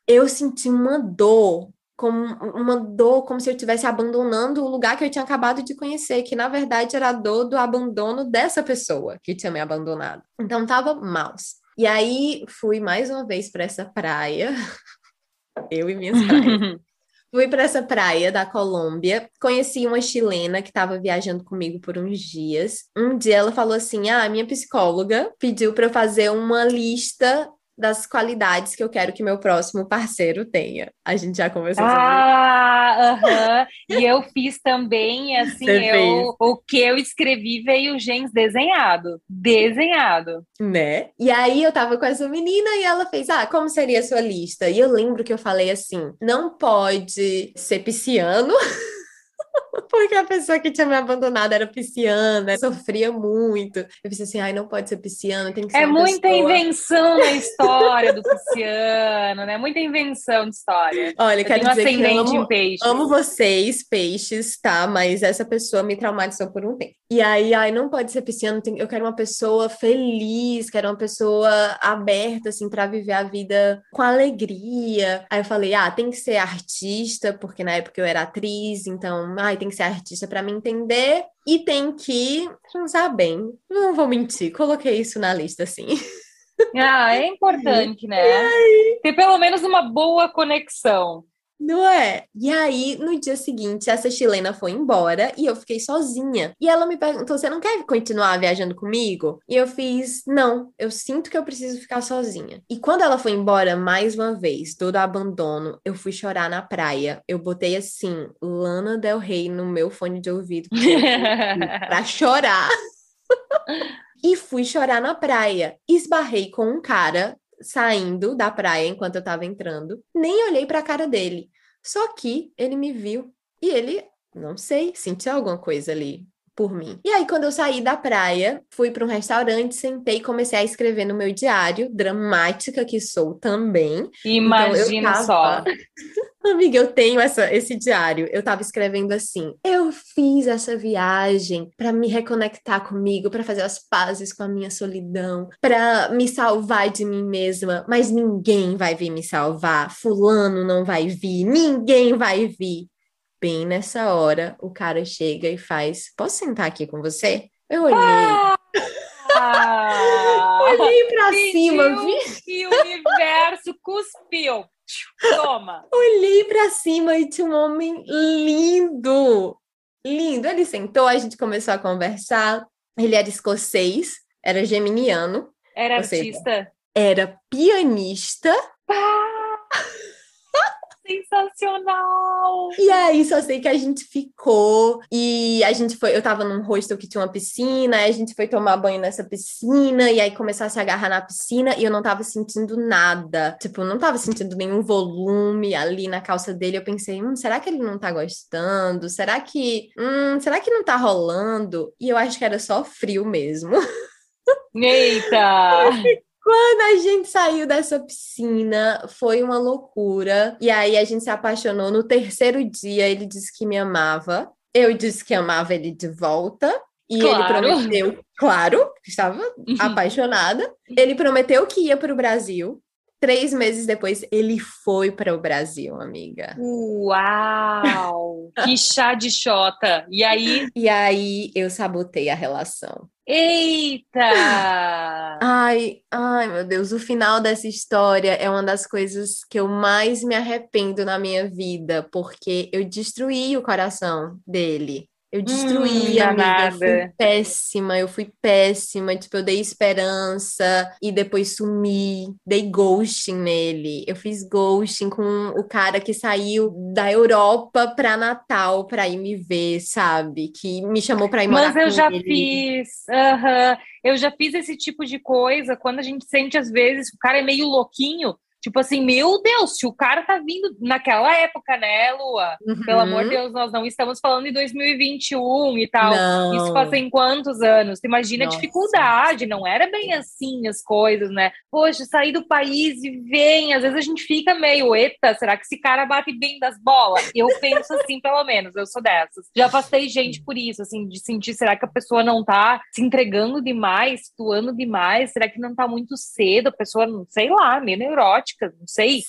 eu senti uma dor como uma dor, como se eu estivesse abandonando o lugar que eu tinha acabado de conhecer, que na verdade era a dor do abandono dessa pessoa que tinha me abandonado. Então tava maus. E aí fui mais uma vez para essa praia, eu e minhas praias. Fui para essa praia da Colômbia, conheci uma chilena que estava viajando comigo por uns dias. Um dia ela falou assim: "Ah, minha psicóloga pediu para eu fazer uma lista das qualidades que eu quero que meu próximo parceiro tenha. A gente já conversou sobre ah, isso. Uh -huh. E eu fiz também, assim, eu, o que eu escrevi veio gens desenhado. Desenhado. Né? E aí eu tava com essa menina e ela fez: Ah, como seria a sua lista? E eu lembro que eu falei assim: não pode ser pisciano. Porque a pessoa que tinha me abandonado era pisciana, sofria muito. Eu pensei assim, ai, não pode ser pisciana, tem que ser É muita pessoa... invenção na história do pisciano, né? Muita invenção de história. Olha, eu quero dizer que eu amo, amo vocês, peixes, tá? Mas essa pessoa me traumatizou por um tempo. E aí, ai, não pode ser pisciano, eu quero uma pessoa feliz, quero uma pessoa aberta, assim, para viver a vida com alegria. Aí eu falei, ah, tem que ser artista, porque na época eu era atriz, então, ai, tem que ser artista para me entender e tem que transar bem. Não vou mentir, coloquei isso na lista, assim. Ah, é importante, né? Ter pelo menos uma boa conexão. Não é? E aí, no dia seguinte, essa chilena foi embora e eu fiquei sozinha. E ela me perguntou: Você não quer continuar viajando comigo? E eu fiz: Não, eu sinto que eu preciso ficar sozinha. E quando ela foi embora, mais uma vez, todo abandono, eu fui chorar na praia. Eu botei assim, Lana Del Rey no meu fone de ouvido pra chorar. e fui chorar na praia. Esbarrei com um cara saindo da praia enquanto eu tava entrando, nem olhei para a cara dele. Só que ele me viu e ele, não sei, sentiu alguma coisa ali por mim. E aí, quando eu saí da praia, fui para um restaurante, sentei e comecei a escrever no meu diário, dramática que sou também. Imagina então, tava... só. Amiga, eu tenho essa, esse diário. Eu tava escrevendo assim: eu fiz essa viagem para me reconectar comigo, para fazer as pazes com a minha solidão, para me salvar de mim mesma, mas ninguém vai vir me salvar. Fulano não vai vir, ninguém vai vir. Bem nessa hora, o cara chega e faz: Posso sentar aqui com você? Eu olhei. Ah! olhei pra cima, vi. E o universo cuspiu. Toma. Olhei pra cima e tinha um homem lindo. Lindo. Ele sentou, a gente começou a conversar. Ele era escocês, era geminiano. Era artista. Seja, era pianista. Pá! Sensacional! E aí, só sei que a gente ficou e a gente foi. Eu tava num hostel que tinha uma piscina, aí a gente foi tomar banho nessa piscina e aí começar a se agarrar na piscina e eu não tava sentindo nada. Tipo, não tava sentindo nenhum volume ali na calça dele. Eu pensei, hum, será que ele não tá gostando? Será que. Hum, será que não tá rolando? E eu acho que era só frio mesmo. Eita! Quando a gente saiu dessa piscina, foi uma loucura. E aí a gente se apaixonou. No terceiro dia, ele disse que me amava. Eu disse que amava ele de volta. E claro. ele prometeu, claro, estava uhum. apaixonada. Ele prometeu que ia para o Brasil. Três meses depois, ele foi para o Brasil, amiga. Uau! que chá de chota! E aí? E aí eu sabotei a relação. Eita! Ai, ai, meu Deus, o final dessa história é uma das coisas que eu mais me arrependo na minha vida, porque eu destruí o coração dele. Eu destruí, hum, amiga. Eu fui péssima, eu fui péssima. Tipo, eu dei esperança e depois sumi. Dei ghosting nele. Eu fiz ghosting com o cara que saiu da Europa pra Natal pra ir me ver, sabe? Que me chamou pra ir morar Mas eu já ele. fiz. Uhum. Eu já fiz esse tipo de coisa quando a gente sente, às vezes, o cara é meio louquinho. Tipo assim, meu Deus, se o cara tá vindo naquela época, né, Lua? Uhum. Pelo amor de Deus, nós não estamos falando de 2021 e tal. Não. Isso fazem quantos anos? Tu imagina Nossa. a dificuldade, não era bem assim as coisas, né? Poxa, sair do país e vem, às vezes a gente fica meio, eita, será que esse cara bate bem das bolas? Eu penso assim, pelo menos, eu sou dessas. Já passei gente por isso, assim, de sentir, será que a pessoa não tá se entregando demais, atuando demais? Será que não tá muito cedo? A pessoa, não sei lá, meio neurótica não sei.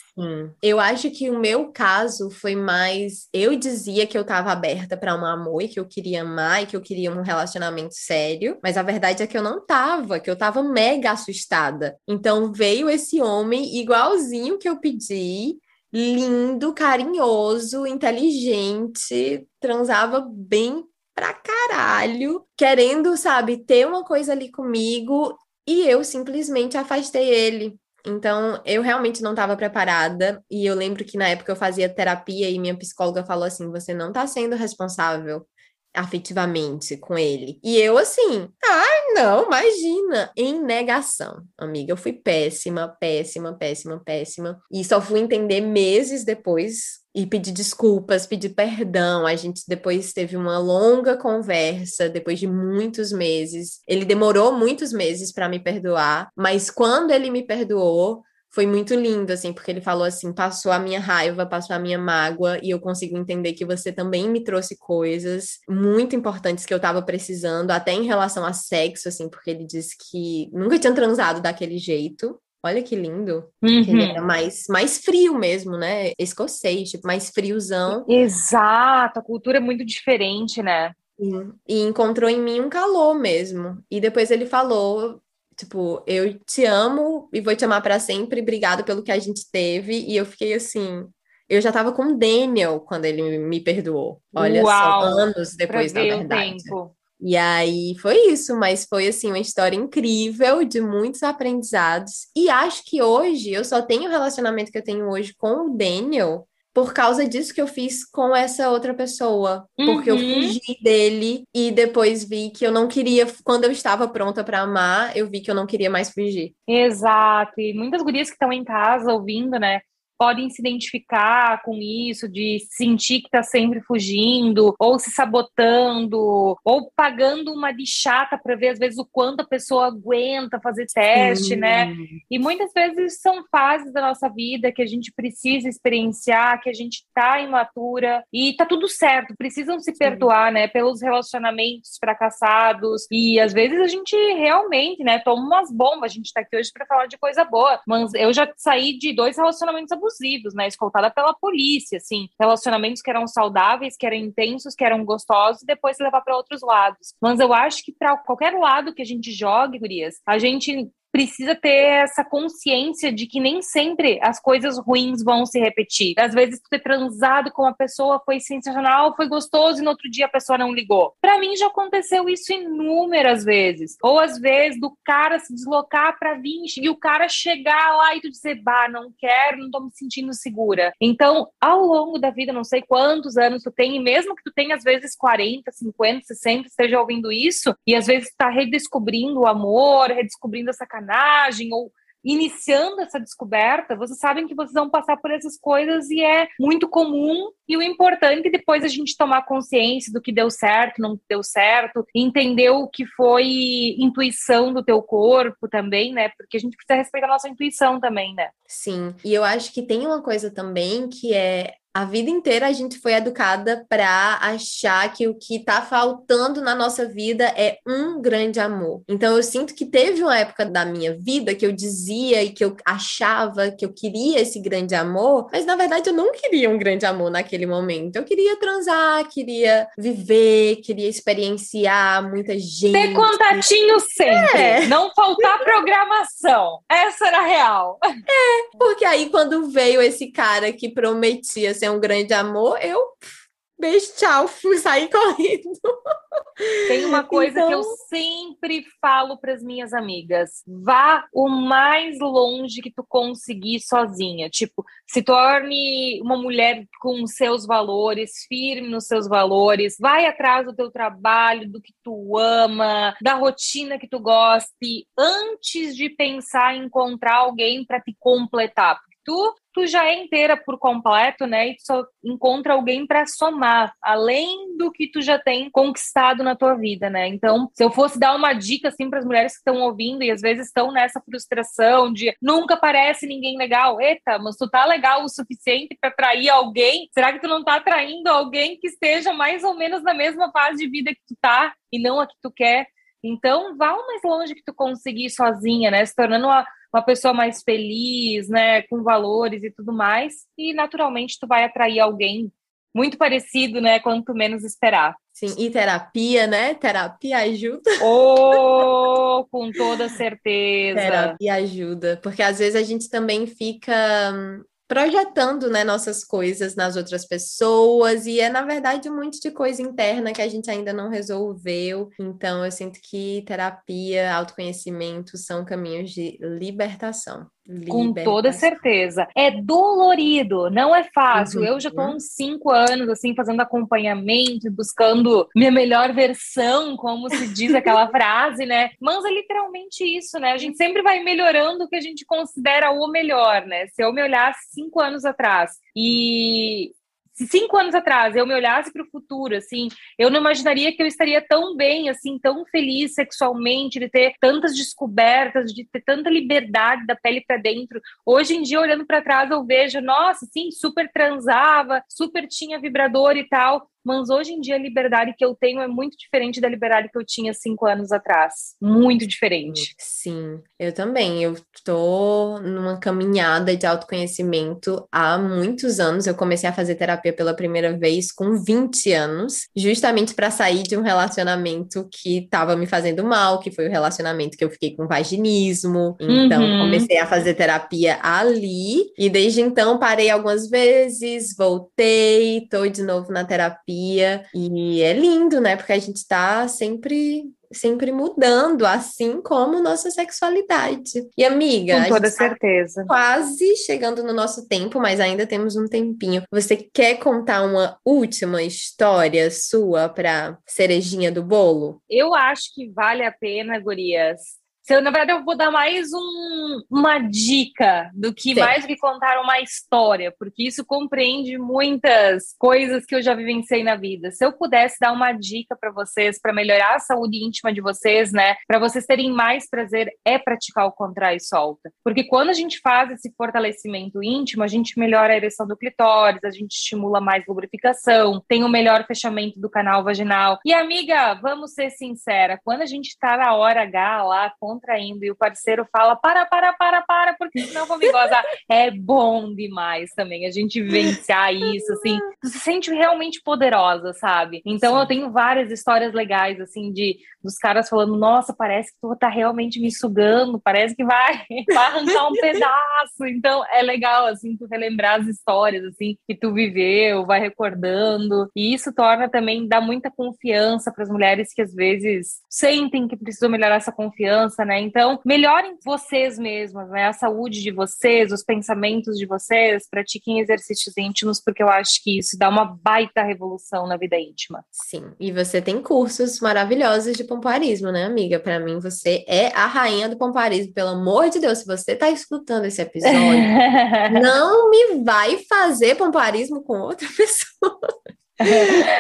Eu acho que o meu caso foi mais. Eu dizia que eu estava aberta para um amor e que eu queria amar e que eu queria um relacionamento sério, mas a verdade é que eu não tava, que eu tava mega assustada. Então veio esse homem igualzinho que eu pedi lindo, carinhoso, inteligente, transava bem pra caralho, querendo, sabe, ter uma coisa ali comigo e eu simplesmente afastei ele. Então, eu realmente não estava preparada. E eu lembro que na época eu fazia terapia e minha psicóloga falou assim: você não está sendo responsável afetivamente com ele. E eu assim, ai, não, imagina, em negação, amiga. Eu fui péssima, péssima, péssima, péssima. E só fui entender meses depois e pedir desculpas, pedir perdão. A gente depois teve uma longa conversa, depois de muitos meses. Ele demorou muitos meses para me perdoar, mas quando ele me perdoou, foi muito lindo, assim, porque ele falou assim: passou a minha raiva, passou a minha mágoa, e eu consigo entender que você também me trouxe coisas muito importantes que eu tava precisando, até em relação a sexo, assim, porque ele disse que nunca tinha transado daquele jeito. Olha que lindo. Uhum. Ele era mais, mais frio mesmo, né? Escocês, tipo, mais friozão. Exato, a cultura é muito diferente, né? Sim. E encontrou em mim um calor mesmo. E depois ele falou Tipo, eu te amo e vou te amar para sempre, obrigado pelo que a gente teve. E eu fiquei assim. Eu já tava com o Daniel quando ele me perdoou. Olha Uau, só, anos depois, na verdade. E aí foi isso, mas foi assim uma história incrível de muitos aprendizados. E acho que hoje eu só tenho o relacionamento que eu tenho hoje com o Daniel por causa disso que eu fiz com essa outra pessoa, uhum. porque eu uhum. fugi dele e depois vi que eu não queria, quando eu estava pronta para amar, eu vi que eu não queria mais fugir. Exato. E muitas gurias que estão em casa ouvindo, né, podem se identificar com isso, de sentir que está sempre fugindo, ou se sabotando, ou pagando uma de chata para ver, às vezes, o quanto a pessoa aguenta fazer teste, Sim. né? E muitas vezes são fases da nossa vida que a gente precisa experienciar, que a gente tá imatura e tá tudo certo, precisam se Sim. perdoar, né? Pelos relacionamentos fracassados. E às vezes a gente realmente, né, toma umas bombas. A gente tá aqui hoje para falar de coisa boa, mas eu já saí de dois relacionamentos abusivos abusivos, né? Escoltada pela polícia, assim, relacionamentos que eram saudáveis, que eram intensos, que eram gostosos, e depois levar para outros lados. Mas eu acho que para qualquer lado que a gente jogue, Gurias, a gente precisa ter essa consciência de que nem sempre as coisas ruins vão se repetir. Às vezes, ter transado com uma pessoa foi sensacional, foi gostoso e no outro dia a pessoa não ligou. Para mim já aconteceu isso inúmeras vezes. Ou às vezes do cara se deslocar para vir e o cara chegar lá e tu dizer, bah, não quero, não tô me sentindo segura. Então, ao longo da vida, não sei quantos anos tu tem, e mesmo que tu tenha às vezes 40, 50, 60, esteja ouvindo isso, e às vezes tá redescobrindo o amor, redescobrindo essa sacanagem ou iniciando essa descoberta, vocês sabem que vocês vão passar por essas coisas e é muito comum. E o importante é depois a gente tomar consciência do que deu certo, não deu certo, entender o que foi intuição do teu corpo também, né? Porque a gente precisa respeitar a nossa intuição também, né? Sim. E eu acho que tem uma coisa também que é a vida inteira a gente foi educada para achar que o que está faltando na nossa vida é um grande amor. Então eu sinto que teve uma época da minha vida que eu dizia e que eu achava que eu queria esse grande amor, mas na verdade eu não queria um grande amor naquele momento. Eu queria transar, queria viver, queria experienciar muita gente. Ter contatinho sempre, é. não faltar programação. Essa era a real. É, porque aí quando veio esse cara que prometia ser um grande amor, eu beijo, tchau, fui sair correndo. Tem uma coisa então... que eu então sempre falo para as minhas amigas: vá o mais longe que tu conseguir sozinha. Tipo, se torne uma mulher com seus valores, firme nos seus valores, vai atrás do teu trabalho, do que tu ama, da rotina que tu goste, antes de pensar em encontrar alguém para te completar tu, tu já é inteira por completo, né? E tu só encontra alguém para somar, além do que tu já tem conquistado na tua vida, né? Então, se eu fosse dar uma dica assim para as mulheres que estão ouvindo e às vezes estão nessa frustração de nunca parece ninguém legal, eita, mas tu tá legal o suficiente para atrair alguém? Será que tu não tá atraindo alguém que esteja mais ou menos na mesma fase de vida que tu tá e não a que tu quer? Então, vá o mais longe que tu conseguir sozinha, né? Se tornando uma, uma pessoa mais feliz, né? Com valores e tudo mais. E, naturalmente, tu vai atrair alguém muito parecido, né? Quanto menos esperar. Sim, e terapia, né? Terapia ajuda. Oh, com toda certeza. Terapia ajuda, porque às vezes a gente também fica hum, projetando né, nossas coisas nas outras pessoas, e é, na verdade, um monte de coisa interna que a gente ainda não resolveu. Então, eu sinto que terapia, autoconhecimento são caminhos de libertação. Com toda certeza. É dolorido, não é fácil. Uhum. Eu já estou uns cinco anos, assim, fazendo acompanhamento, buscando minha melhor versão, como se diz aquela frase, né? Mas é literalmente isso, né? A gente sempre vai melhorando o que a gente considera o melhor, né? Se eu me olhar cinco anos atrás e se cinco anos atrás eu me olhasse para o futuro, assim, eu não imaginaria que eu estaria tão bem, assim, tão feliz sexualmente, de ter tantas descobertas, de ter tanta liberdade da pele para dentro. Hoje em dia, olhando para trás, eu vejo, nossa, sim, super transava, super tinha vibrador e tal mas hoje em dia a liberdade que eu tenho é muito diferente da liberdade que eu tinha cinco anos atrás. Muito diferente. Sim, eu também. Eu tô numa caminhada de autoconhecimento há muitos anos. Eu comecei a fazer terapia pela primeira vez com 20 anos, justamente para sair de um relacionamento que estava me fazendo mal, que foi o relacionamento que eu fiquei com vaginismo. Então, uhum. comecei a fazer terapia ali e desde então parei algumas vezes, voltei, tô de novo na terapia terapia. E é lindo, né? Porque a gente está sempre sempre mudando, assim como nossa sexualidade. E amiga, com toda tá certeza. Tá quase chegando no nosso tempo, mas ainda temos um tempinho. Você quer contar uma última história sua para cerejinha do bolo? Eu acho que vale a pena, gurias, eu, na verdade, eu vou dar mais um, uma dica do que Sim. mais me contar uma história, porque isso compreende muitas coisas que eu já vivenciei na vida. Se eu pudesse dar uma dica para vocês para melhorar a saúde íntima de vocês, né, para vocês terem mais prazer, é praticar o contrai e solta. Porque quando a gente faz esse fortalecimento íntimo, a gente melhora a ereção do clitóris, a gente estimula mais lubrificação, tem o um melhor fechamento do canal vaginal. E amiga, vamos ser sincera, quando a gente está na hora H lá, contraindo e o parceiro fala: para, para, para, para, porque senão vou me gozar. é bom demais também a gente vivenciar isso, assim. Tu se sente realmente poderosa, sabe? Então Sim. eu tenho várias histórias legais, assim, de dos caras falando: nossa, parece que tu tá realmente me sugando, parece que vai, vai arrancar um pedaço. Então é legal, assim, tu relembrar as histórias, assim, que tu viveu, vai recordando. E isso torna também, dá muita confiança para as mulheres que às vezes sentem que precisam melhorar essa confiança né? Então, melhorem vocês mesmas, né? A saúde de vocês, os pensamentos de vocês, pratiquem exercícios íntimos, porque eu acho que isso dá uma baita revolução na vida íntima. Sim, e você tem cursos maravilhosos de pompoarismo, né, amiga? Para mim, você é a rainha do pompoarismo. Pelo amor de Deus, se você tá escutando esse episódio, não me vai fazer pompoarismo com outra pessoa.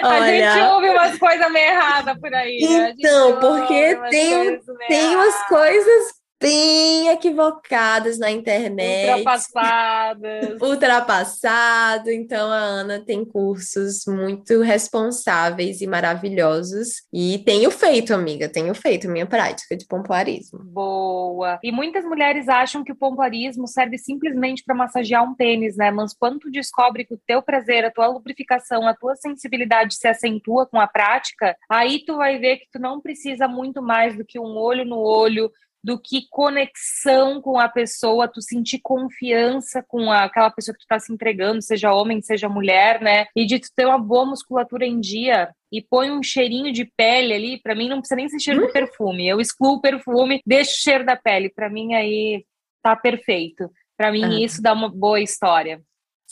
A gente ouve umas coisas meio erradas por aí. Então, porque tem, tem umas coisas bem equivocadas na internet. Ultrapassadas. Ultrapassado. Então, a Ana tem cursos muito responsáveis e maravilhosos. E tenho feito, amiga, tenho feito minha prática de pompoarismo. Boa. E muitas mulheres acham que o pompoarismo serve simplesmente para massagear um tênis, né? Mas quando tu descobre que o teu prazer, a tua lubrificação, a tua sensibilidade se acentua com a prática, aí tu vai ver que tu não precisa muito mais do que um olho no olho, do que conexão com a pessoa, tu sentir confiança com a, aquela pessoa que tu tá se entregando, seja homem, seja mulher, né? E de tu ter uma boa musculatura em dia e põe um cheirinho de pele ali, para mim não precisa nem ser cheiro hum? de perfume. Eu excluo o perfume, deixo o cheiro da pele. Para mim aí tá perfeito. Para mim ah. isso dá uma boa história.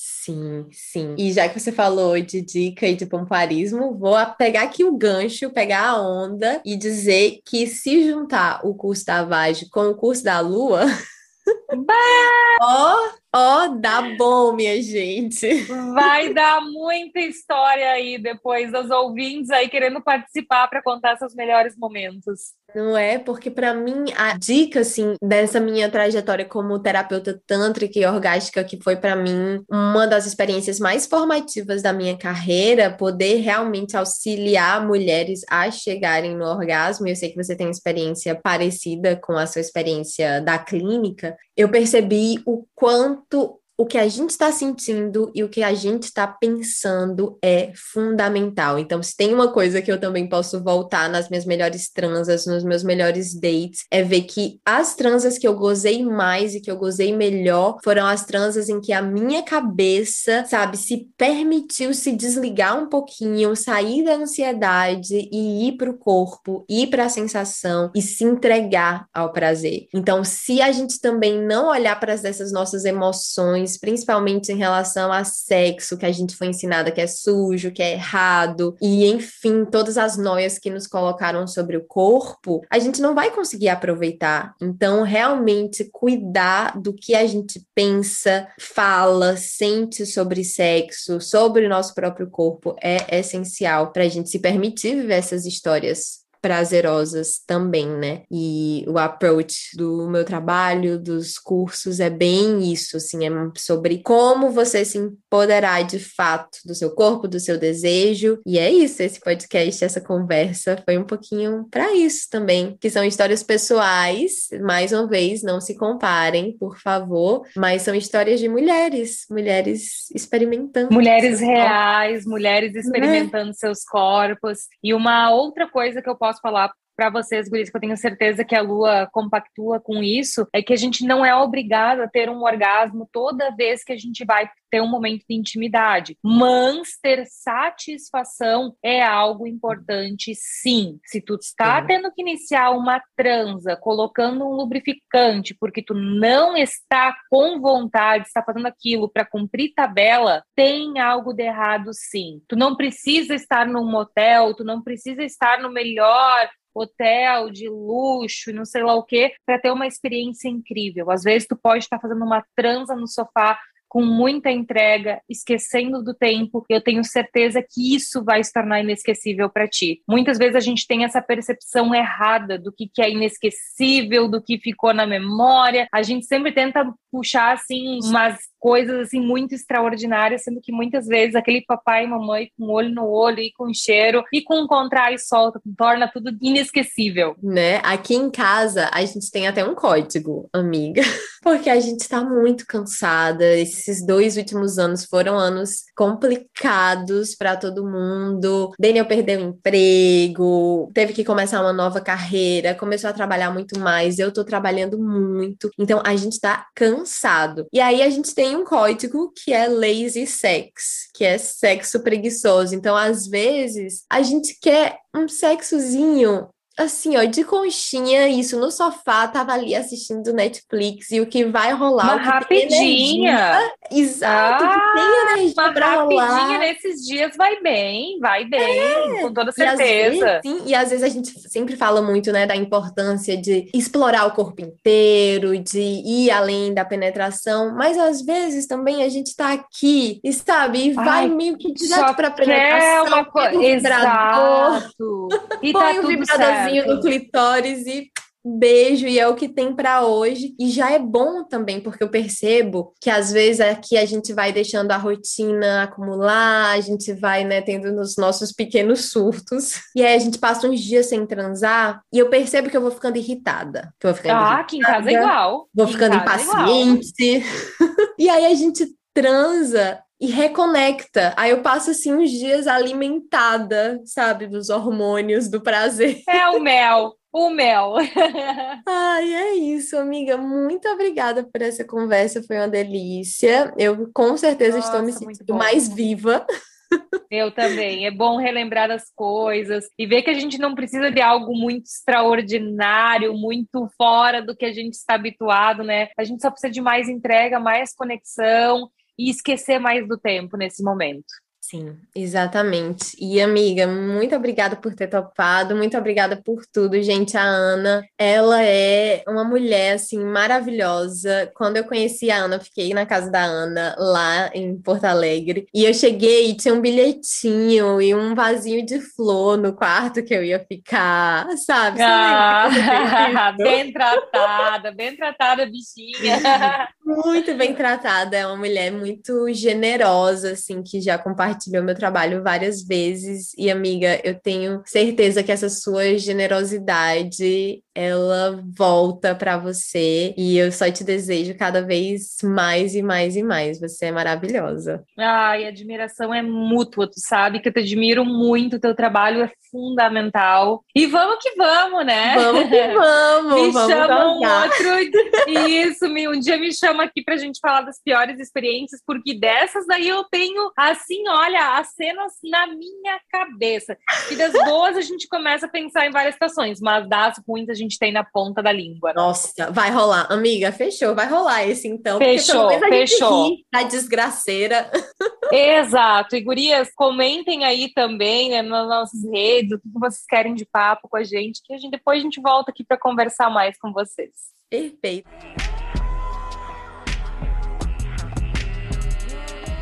Sim, sim. E já que você falou de dica e de pomparismo, vou pegar aqui o gancho, pegar a onda e dizer que se juntar o curso da Vage com o curso da Lua, Ó, ó, oh, dá bom, minha gente. Vai dar muita história aí depois dos ouvintes aí querendo participar para contar seus melhores momentos. Não é? Porque para mim a dica assim dessa minha trajetória como terapeuta tântrica e orgástica que foi para mim uma das experiências mais formativas da minha carreira, poder realmente auxiliar mulheres a chegarem no orgasmo. Eu sei que você tem experiência parecida com a sua experiência da clínica. Eu percebi o quanto tantôt o que a gente está sentindo e o que a gente está pensando é fundamental. Então, se tem uma coisa que eu também posso voltar nas minhas melhores transas, nos meus melhores dates, é ver que as transas que eu gozei mais e que eu gozei melhor foram as transas em que a minha cabeça, sabe, se permitiu se desligar um pouquinho, sair da ansiedade e ir para o corpo, ir para a sensação e se entregar ao prazer. Então, se a gente também não olhar para essas nossas emoções, principalmente em relação a sexo, que a gente foi ensinada que é sujo, que é errado, e enfim, todas as noias que nos colocaram sobre o corpo, a gente não vai conseguir aproveitar. Então, realmente cuidar do que a gente pensa, fala, sente sobre sexo, sobre o nosso próprio corpo é essencial para a gente se permitir viver essas histórias prazerosas também, né? E o approach do meu trabalho, dos cursos, é bem isso, assim, é sobre como você se empoderar de fato do seu corpo, do seu desejo. E é isso, esse podcast, essa conversa foi um pouquinho para isso também, que são histórias pessoais, mais uma vez, não se comparem, por favor, mas são histórias de mulheres, mulheres experimentando. Mulheres reais, mulheres né? experimentando seus corpos. E uma outra coisa que eu posso posso falar para vocês, Guris, que eu tenho certeza que a Lua compactua com isso, é que a gente não é obrigado a ter um orgasmo toda vez que a gente vai ter um momento de intimidade. Mas ter satisfação é algo importante, sim. Se tu está tendo que iniciar uma transa colocando um lubrificante porque tu não está com vontade, está fazendo aquilo para cumprir tabela, tem algo de errado, sim. Tu não precisa estar num motel, tu não precisa estar no melhor hotel de luxo não sei lá o que, para ter uma experiência incrível. Às vezes tu pode estar fazendo uma transa no sofá com muita entrega, esquecendo do tempo, eu tenho certeza que isso vai se tornar inesquecível para ti. Muitas vezes a gente tem essa percepção errada do que, que é inesquecível, do que ficou na memória. A gente sempre tenta puxar assim umas coisas assim muito extraordinárias, sendo que muitas vezes aquele papai e mamãe com olho no olho e com cheiro e com contrai e solta torna tudo inesquecível. Né? Aqui em casa a gente tem até um código, amiga, porque a gente tá muito cansada. Esses dois últimos anos foram anos complicados para todo mundo. Daniel perdeu o emprego, teve que começar uma nova carreira, começou a trabalhar muito mais. Eu tô trabalhando muito. Então a gente tá cansado. E aí a gente tem tem um código que é lazy sex, que é sexo preguiçoso. Então, às vezes, a gente quer um sexozinho assim, ó, de conchinha, isso no sofá, tava ali assistindo Netflix e o que vai rolar. Uma rapidinha. exato, ah, que tem energia uma pra rapidinha rolar. nesses dias vai bem, vai bem, é. com toda certeza. E vezes, sim, e às vezes a gente sempre fala muito, né, da importância de explorar o corpo inteiro, de ir além da penetração, mas às vezes também a gente tá aqui e sabe, e Ai, vai meio que direto pra penetração, uma coisa. Exato. E tá tudo certo no clitóris e beijo e é o que tem para hoje. E já é bom também, porque eu percebo que às vezes aqui a gente vai deixando a rotina acumular, a gente vai, né, tendo nos nossos pequenos surtos. E aí a gente passa uns dias sem transar e eu percebo que eu vou ficando irritada. Que eu vou ficando ah, irritada, aqui em casa é igual. Vou ficando é impaciente. e aí a gente transa e reconecta. Aí eu passo assim uns dias alimentada, sabe, dos hormônios do prazer. É o mel. O mel. Ai, é isso, amiga. Muito obrigada por essa conversa, foi uma delícia. Eu com certeza Nossa, estou me sentindo mais viva. Eu também. É bom relembrar das coisas e ver que a gente não precisa de algo muito extraordinário, muito fora do que a gente está habituado, né? A gente só precisa de mais entrega, mais conexão e esquecer mais do tempo nesse momento. Sim, exatamente. E amiga, muito obrigada por ter topado, muito obrigada por tudo, gente. A Ana, ela é uma mulher assim maravilhosa. Quando eu conheci a Ana, eu fiquei na casa da Ana lá em Porto Alegre, e eu cheguei e tinha um bilhetinho e um vasinho de flor no quarto que eu ia ficar, sabe? Ah, bem tratada, bem tratada, bichinha. Muito bem tratada, é uma mulher muito generosa, assim, que já compartilhou meu trabalho várias vezes. E, amiga, eu tenho certeza que essa sua generosidade, ela volta para você. E eu só te desejo cada vez mais e mais e mais. Você é maravilhosa. Ai, a admiração é mútua, tu sabe que eu te admiro muito, o teu trabalho é fundamental. E vamos que vamos, né? Vamos que vamos! Me vamos chama um outro. Isso, me, um dia me chama aqui pra gente falar das piores experiências, porque dessas daí eu tenho, assim, olha, as cenas na minha cabeça. E das boas a gente começa a pensar em várias situações, mas das ruins a gente tem na ponta da língua. né? Nossa, vai rolar. Amiga, fechou. Vai rolar esse então. Fechou, porque a fechou. da desgraceira. Exato. E gurias, comentem aí também né, nas nossas redes o que vocês querem de papo com a gente, que a gente, depois a gente volta aqui para conversar mais com vocês. Perfeito.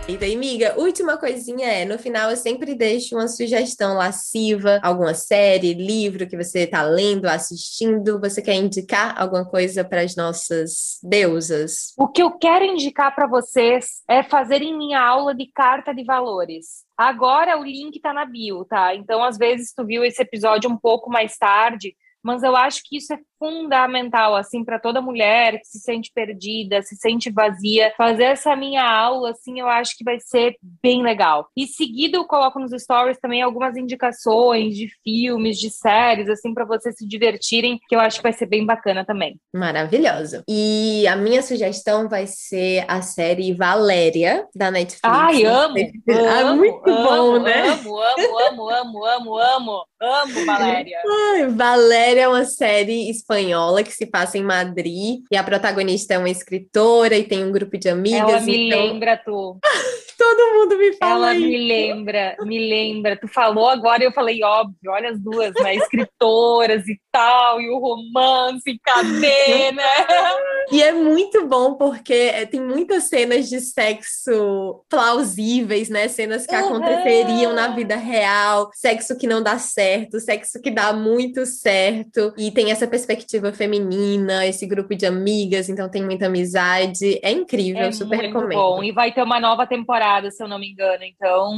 E daí, amiga, última coisinha é, no final eu sempre deixo uma sugestão lasciva, alguma série, livro que você tá lendo, assistindo, você quer indicar alguma coisa para as nossas deusas? O que eu quero indicar para vocês é fazerem minha aula de carta de valores. Agora o link tá na bio, tá? Então, às vezes, tu viu esse episódio um pouco mais tarde, mas eu acho que isso é fundamental, assim, para toda mulher que se sente perdida, se sente vazia. Fazer essa minha aula, assim, eu acho que vai ser bem legal. E seguido, eu coloco nos stories também algumas indicações de filmes, de séries, assim, para vocês se divertirem, que eu acho que vai ser bem bacana também. Maravilhosa. E a minha sugestão vai ser a série Valéria, da Netflix. Ai, amo! se- amo Ah, muito amo, bom, né? Amo, amo, amo, amo, amo, amo, amo, Valéria. Ai, Valéria é uma série espanhola que se passa em Madrid e a protagonista é uma escritora e tem um grupo de amigas. Ela me então lembra tu. Todo mundo me fala Ela isso. me lembra, me lembra. Tu falou agora e eu falei, óbvio, olha as duas, né? Escritoras e tal, e o romance, cadê, né? E é muito bom porque é, tem muitas cenas de sexo plausíveis, né? Cenas que Uhum. aconteceriam na vida real, sexo que não dá certo, sexo que dá muito certo. E tem essa perspectiva feminina, esse grupo de amigas, então tem muita amizade. É incrível, É super muito recomendo. bom. E vai ter uma nova temporada, se eu não me engano. Então,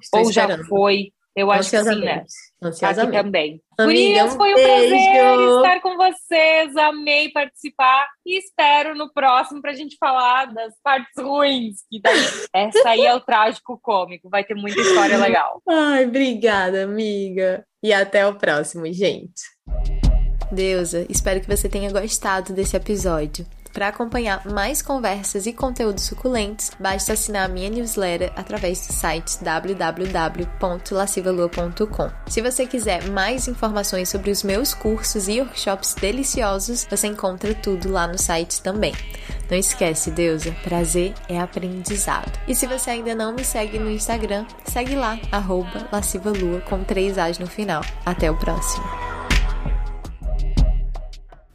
Estou ou já esperando. foi. Eu acho que sim, né? Aqui também. Amiga, Gurias, um foi um beijo. prazer estar com vocês. Amei participar e espero no próximo pra gente falar das partes ruins. Que daí, essa aí é o trágico cômico. Vai ter muita história legal. Ai, obrigada, amiga. E até o próximo, gente. Deusa, espero que você tenha gostado desse episódio. Para acompanhar mais conversas e conteúdos suculentos, basta assinar a minha newsletter através do site www.lascivalua.com. Se você quiser mais informações sobre os meus cursos e workshops deliciosos, você encontra tudo lá no site também. Não esquece, deusa, prazer é aprendizado. E se você ainda não me segue no Instagram, segue lá, arroba lascivalua com três As no final. Até o próximo.